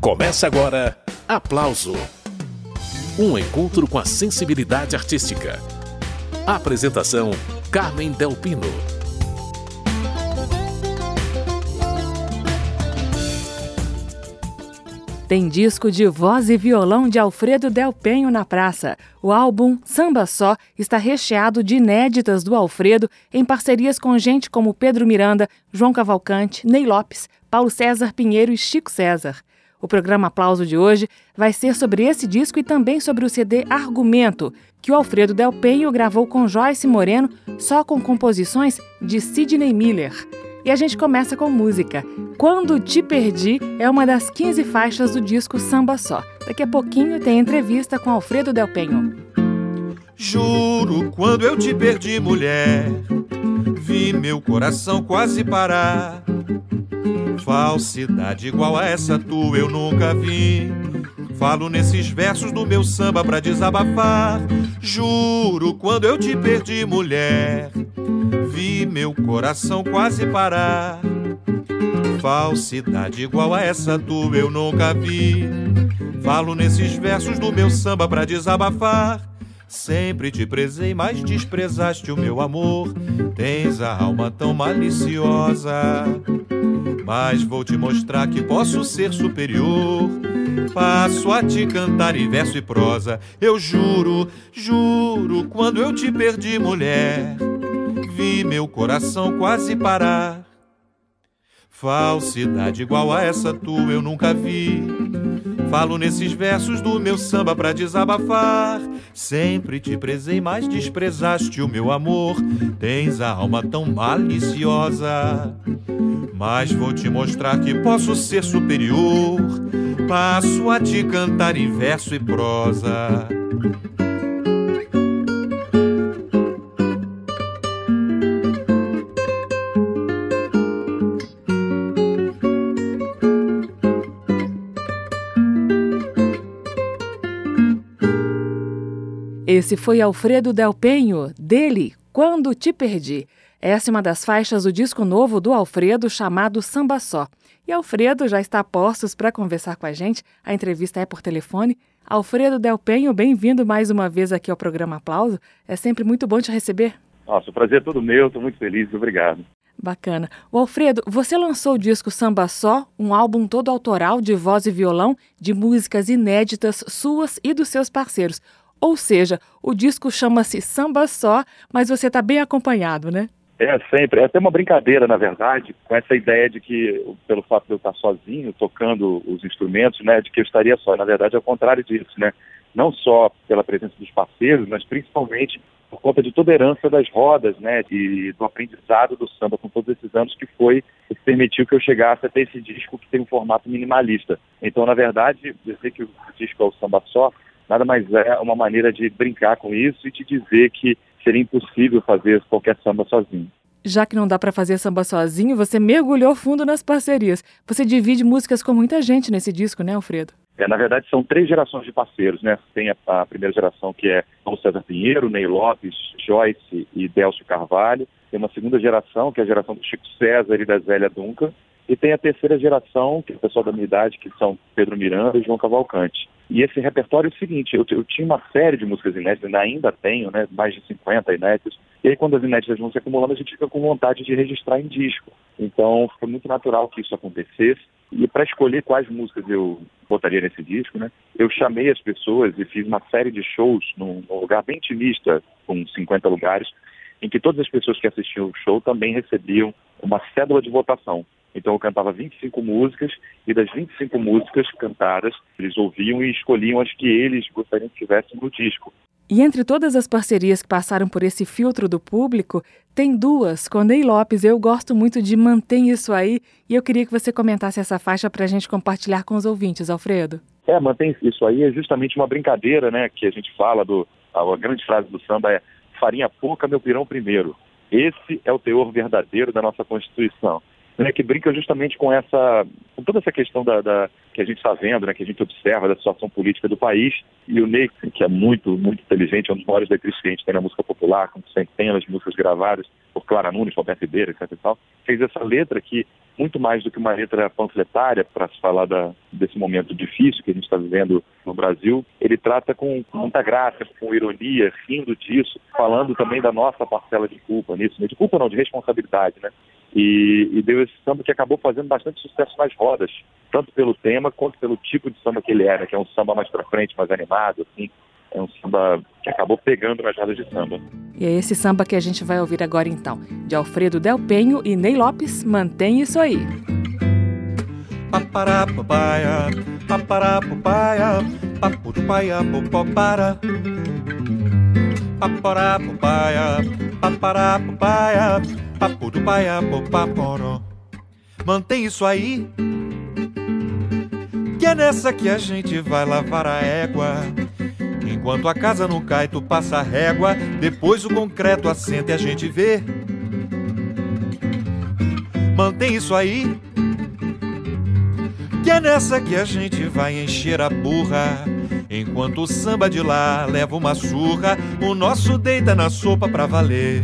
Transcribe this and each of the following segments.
Começa agora Aplauso Um encontro com a sensibilidade artística. Apresentação: Carmen Delpino. Tem disco de voz e violão de Alfredo Del Penho na praça. O álbum Samba Só está recheado de inéditas do Alfredo em parcerias com gente como Pedro Miranda, João Cavalcante, Ney Lopes, Paulo César Pinheiro e Chico César. O programa Aplauso de hoje vai ser sobre esse disco e também sobre o CD Argumento, que o Alfredo Del Penho gravou com Joyce Moreno só com composições de Sidney Miller. E a gente começa com música. Quando Te Perdi é uma das 15 faixas do disco Samba Só. Daqui a pouquinho tem entrevista com Alfredo Del Penho. Juro, quando eu te perdi, mulher, vi meu coração quase parar. Falsidade igual a essa tua eu nunca vi. Falo nesses versos do meu samba pra desabafar. Juro, quando eu te perdi, mulher, vi meu coração quase parar. Falsidade igual a essa tua eu nunca vi. Falo nesses versos do meu samba pra desabafar. Sempre te prezei, mas desprezaste o meu amor. Tens a alma tão maliciosa. Mas vou te mostrar que posso ser superior. Passo a te cantar em verso e prosa. Eu juro, juro, quando eu te perdi, mulher, vi meu coração quase parar. Falsidade igual a essa tua eu nunca vi. Falo nesses versos do meu samba pra desabafar. Sempre te prezei, mas desprezaste o meu amor. Tens a alma tão maliciosa. Mas vou te mostrar que posso ser superior. Passo a te cantar em verso e prosa. Esse foi Alfredo Del Penho, dele, Quando Te Perdi. Essa é uma das faixas do disco novo do Alfredo chamado Samba Só. E Alfredo já está a postos para conversar com a gente. A entrevista é por telefone. Alfredo Del Penho, bem-vindo mais uma vez aqui ao programa Aplauso. É sempre muito bom te receber. Nossa, o prazer é todo meu, estou muito feliz, obrigado. Bacana. O Alfredo, você lançou o disco Samba Só, um álbum todo autoral de voz e violão, de músicas inéditas suas e dos seus parceiros. Ou seja, o disco chama-se Samba Só, mas você está bem acompanhado, né? É, sempre. É até uma brincadeira, na verdade, com essa ideia de que, pelo fato de eu estar sozinho, tocando os instrumentos, né, de que eu estaria só. Na verdade, é o contrário disso, né? Não só pela presença dos parceiros, mas principalmente por conta de toda a herança das rodas, né, e do aprendizado do samba com todos esses anos que foi que permitiu que eu chegasse até esse disco que tem um formato minimalista. Então, na verdade, dizer que o disco é o samba só nada mais é uma maneira de brincar com isso e de dizer que seria impossível fazer qualquer samba sozinho. Já que não dá para fazer samba sozinho, você mergulhou fundo nas parcerias. Você divide músicas com muita gente nesse disco, né, Alfredo? É, na verdade, são três gerações de parceiros, né? Tem a, a primeira geração que é Paulo César Pinheiro, Ney Lopes, Joyce e Delcio Carvalho. Tem uma segunda geração, que é a geração do Chico César e da Zélia Duncan. E tem a terceira geração, que é o pessoal da minha idade, que são Pedro Miranda e João Cavalcante. E esse repertório é o seguinte, eu, eu, tinha uma série de músicas inéditas, ainda tenho, né, mais de 50 inéditas, e aí quando as inéditas vão se acumulando, a gente fica com vontade de registrar em disco. Então foi muito natural que isso acontecesse. E para escolher quais músicas eu botaria nesse disco, né, eu chamei as pessoas e fiz uma série de shows num, lugar bem intimista, com 50 lugares, em que todas as pessoas que assistiam o show também recebiam uma cédula de votação. Então eu cantava 25 músicas e das 25 músicas cantadas, eles ouviam e escolhiam as que eles gostariam que tivessem no disco. E entre todas as parcerias que passaram por esse filtro do público, tem duas. Com Ney Lopes, eu gosto muito de Mantém Isso Aí, e eu queria que você comentasse essa faixa para a gente compartilhar com os ouvintes, Alfredo. É, Mantém Isso Aí é justamente uma brincadeira, né, que a gente fala, do, a grande frase do samba é farinha pouca, meu pirão primeiro. Esse é o teor verdadeiro da nossa Constituição né, que brinca justamente com essa, com toda essa questão da, da que a gente está vendo, né, que a gente observa da situação política do país. E o Ney, que é muito, muito inteligente, é um dos maiores letristas que a gente tem na música popular, com centenas de músicas gravadas, por Clara Nunes, Roberto Ribeiro, etc. E tal, fez essa letra que, muito mais do que uma letra panfletária para se falar da, desse momento difícil que a gente está vivendo no Brasil, ele trata com muita graça, com ironia, rindo disso, falando também da nossa parcela de culpa nisso, de culpa não, de responsabilidade, né? E, e, deu esse samba que acabou fazendo bastante sucesso nas rodas, tanto pelo tema quanto pelo tipo de samba que ele era, que é um samba mais para frente, mais animado, assim, é um samba que acabou pegando nas rodas de samba. E é esse samba que a gente vai ouvir agora então, de Alfredo Del Penho e Ney Lopes, mantém isso aí. Papará, papaia, papará, papaia, papu do paia, popopara. Papará, papaia, papu do paia, popaporó. Mantém isso aí, que é nessa que a gente vai lavar a égua Enquanto a casa não cai, tu passa a régua, depois o concreto assenta e a gente vê. Mantém isso aí, que é nessa que a gente vai encher a burra. Enquanto o samba de lá leva uma surra, o nosso deita na sopa pra valer.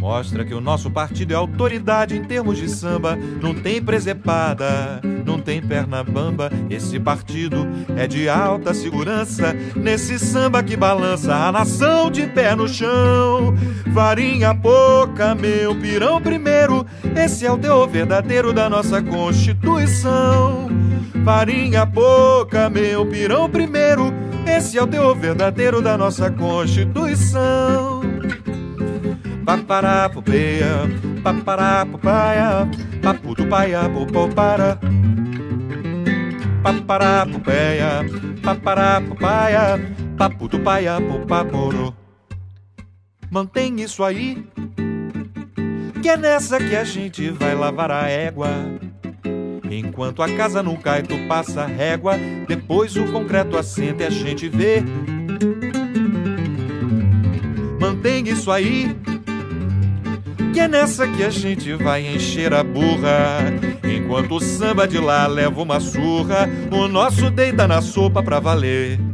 Mostra que o nosso partido é autoridade em termos de samba. Não tem presepada, não tem perna bamba. Esse partido é de alta segurança. Nesse samba que balança a nação de pé no chão. Farinha pouca, meu pirão primeiro. Esse é o teu verdadeiro da nossa Constituição. Farinha pouca, meu pirão primeiro. Esse é o teu verdadeiro da nossa Constituição paparapupeia, paparapupaia, paputupaia, popopara. Paparapupeia, paparapupaia, paputupaia, popaporo. Mantém isso aí, que é nessa que a gente vai lavar a égua. Enquanto a casa não cai, tu passa régua, depois o concreto assenta e a gente vê. Mantém isso aí, que é nessa que a gente vai encher a burra. Enquanto o samba de lá leva uma surra, o nosso deita na sopa pra valer.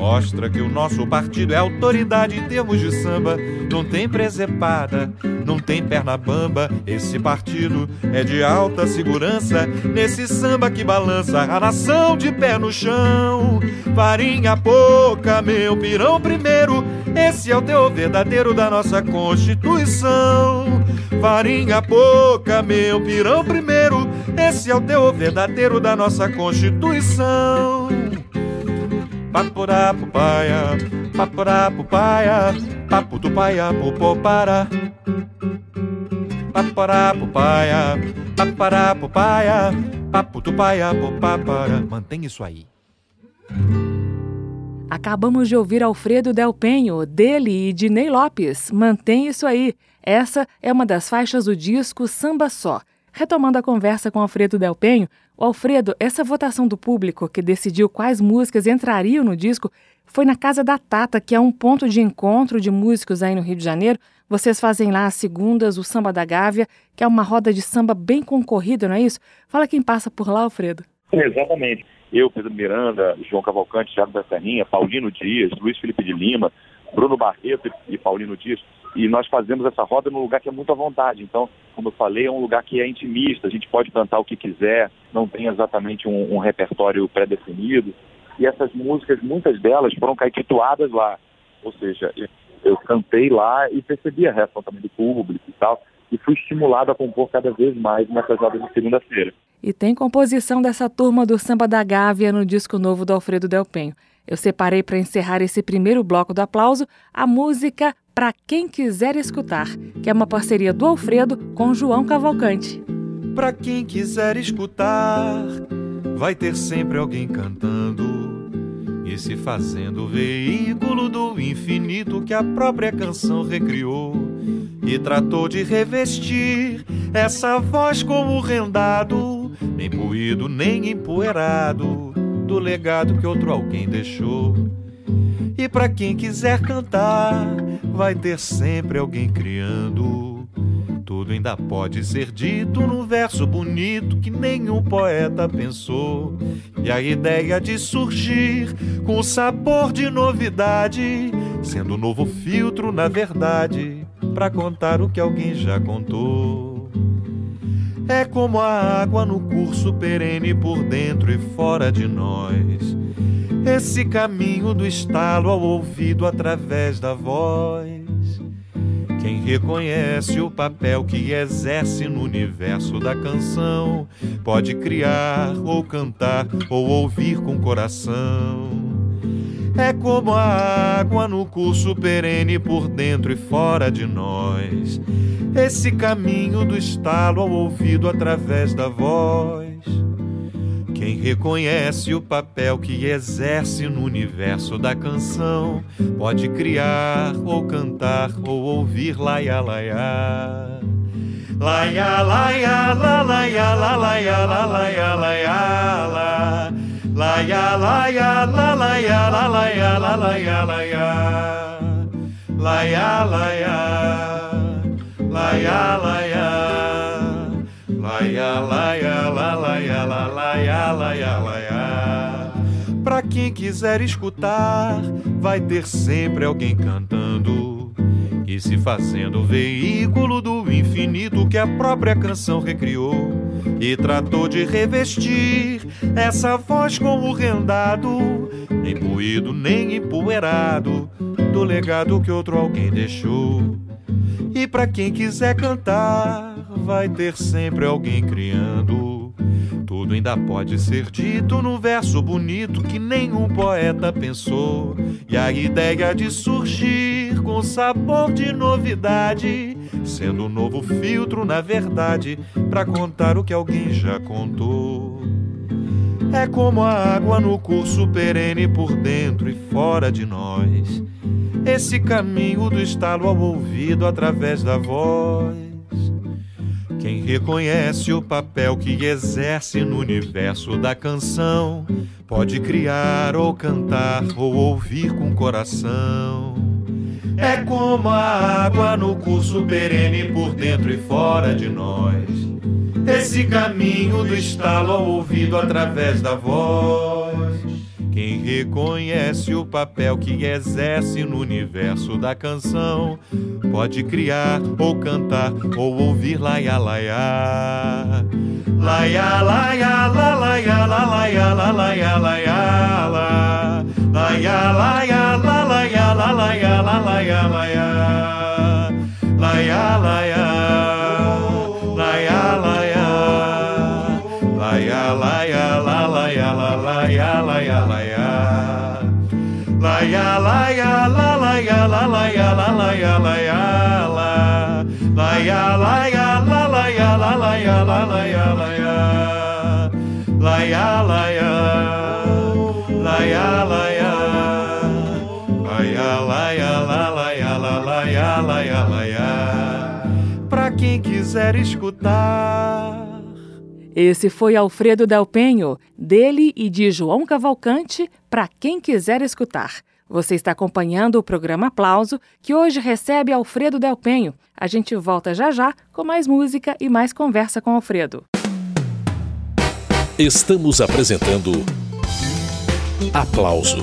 Mostra que o nosso partido é autoridade em termos de samba. Não tem presepada, não tem perna bamba. Esse partido é de alta segurança. Nesse samba que balança a nação de pé no chão. Farinha pouca, meu pirão primeiro. Esse é o teu verdadeiro da nossa Constituição. Farinha pouca, meu pirão primeiro. Esse é o teu verdadeiro da nossa Constituição. Papará, pupaia, papará, pupaia, papu do paia, popapara. Mantém isso aí. Acabamos de ouvir Alfredo Del Penho, dele e de Ney Lopes. Mantém isso aí. Essa é uma das faixas do disco Samba Só. Retomando a conversa com Alfredo Del Penho, o Alfredo, essa votação do público que decidiu quais músicas entrariam no disco foi na Casa da Tata, que é um ponto de encontro de músicos aí no Rio de Janeiro. Vocês fazem lá as segundas o Samba da Gávea, que é uma roda de samba bem concorrida, não é isso? Fala quem passa por lá, Alfredo. Exatamente. Eu, Pedro Miranda, João Cavalcante, Thiago da Serrinha, Paulino Dias, Luiz Felipe de Lima, Bruno Barreto e Paulino Dias e nós fazemos essa roda num lugar que é muito à vontade. Então, como eu falei, é um lugar que é intimista, a gente pode cantar o que quiser, não tem exatamente um, um repertório pré-definido. E essas músicas, muitas delas foram caetituadas lá. Ou seja, eu cantei lá e percebi a reação também do público e tal, e fui estimulado a compor cada vez mais nessas rodas de segunda-feira. E tem composição dessa turma do Samba da Gávea no disco novo do Alfredo Del Penho. Eu separei para encerrar esse primeiro bloco do aplauso a música Para Quem Quiser Escutar, que é uma parceria do Alfredo com João Cavalcante. Para quem quiser escutar, vai ter sempre alguém cantando e se fazendo veículo do infinito que a própria canção recriou e tratou de revestir essa voz como rendado, nem poído nem empoeirado do legado que outro alguém deixou. E para quem quiser cantar, vai ter sempre alguém criando. Tudo ainda pode ser dito num verso bonito que nenhum poeta pensou. E a ideia de surgir com sabor de novidade, sendo um novo filtro na verdade para contar o que alguém já contou. É como a água no curso perene por dentro e fora de nós. Esse caminho do estalo ao ouvido através da voz. Quem reconhece o papel que exerce no universo da canção pode criar ou cantar ou ouvir com coração. É como a água no curso perene por dentro e fora de nós. Esse caminho do estalo ao ouvido através da voz. Quem reconhece o papel que exerce no universo da canção pode criar ou cantar ou ouvir laia laia. Laia laia la laia la laia la laia laia la. Laia laia la laia la laia la laia laia. Laia laia. Laia laia. Laia, laia, la, laia, la, laia, laia, laia. Pra quem quiser escutar, vai ter sempre alguém cantando e se fazendo veículo do infinito que a própria canção recriou e tratou de revestir essa voz com o rendado, nem moído nem empoeirado, do legado que outro alguém deixou. E para quem quiser cantar, vai ter sempre alguém criando. Tudo ainda pode ser dito num verso bonito que nenhum poeta pensou. E a ideia de surgir com sabor de novidade, sendo um novo filtro, na verdade, para contar o que alguém já contou. É como a água no curso perene por dentro e fora de nós. Esse caminho do estalo ao ouvido através da voz. Quem reconhece o papel que exerce no universo da canção pode criar ou cantar ou ouvir com coração. É como a água no curso perene por dentro e fora de nós. Esse caminho do estalo ao ouvido através da voz. Quem reconhece o papel que exerce no universo da canção pode criar ou cantar ou ouvir laia laia. Laia laia la laia la laia la laia laia la. Laia laia la laia la laia la laia laia. Laia laia. Laia la laia laia laia. Laia laia la laia la laia la laia laia la. Laia laia la laia la laia la laia laia. Laia laia. Laia laia. Laia laia la laia la laia laia laia. Pra quem quiser escutar. Esse foi Alfredo Del Penho, dele e de João Cavalcante, para quem quiser escutar. Você está acompanhando o programa Aplauso, que hoje recebe Alfredo Del Penho. A gente volta já já com mais música e mais conversa com Alfredo. Estamos apresentando Aplauso.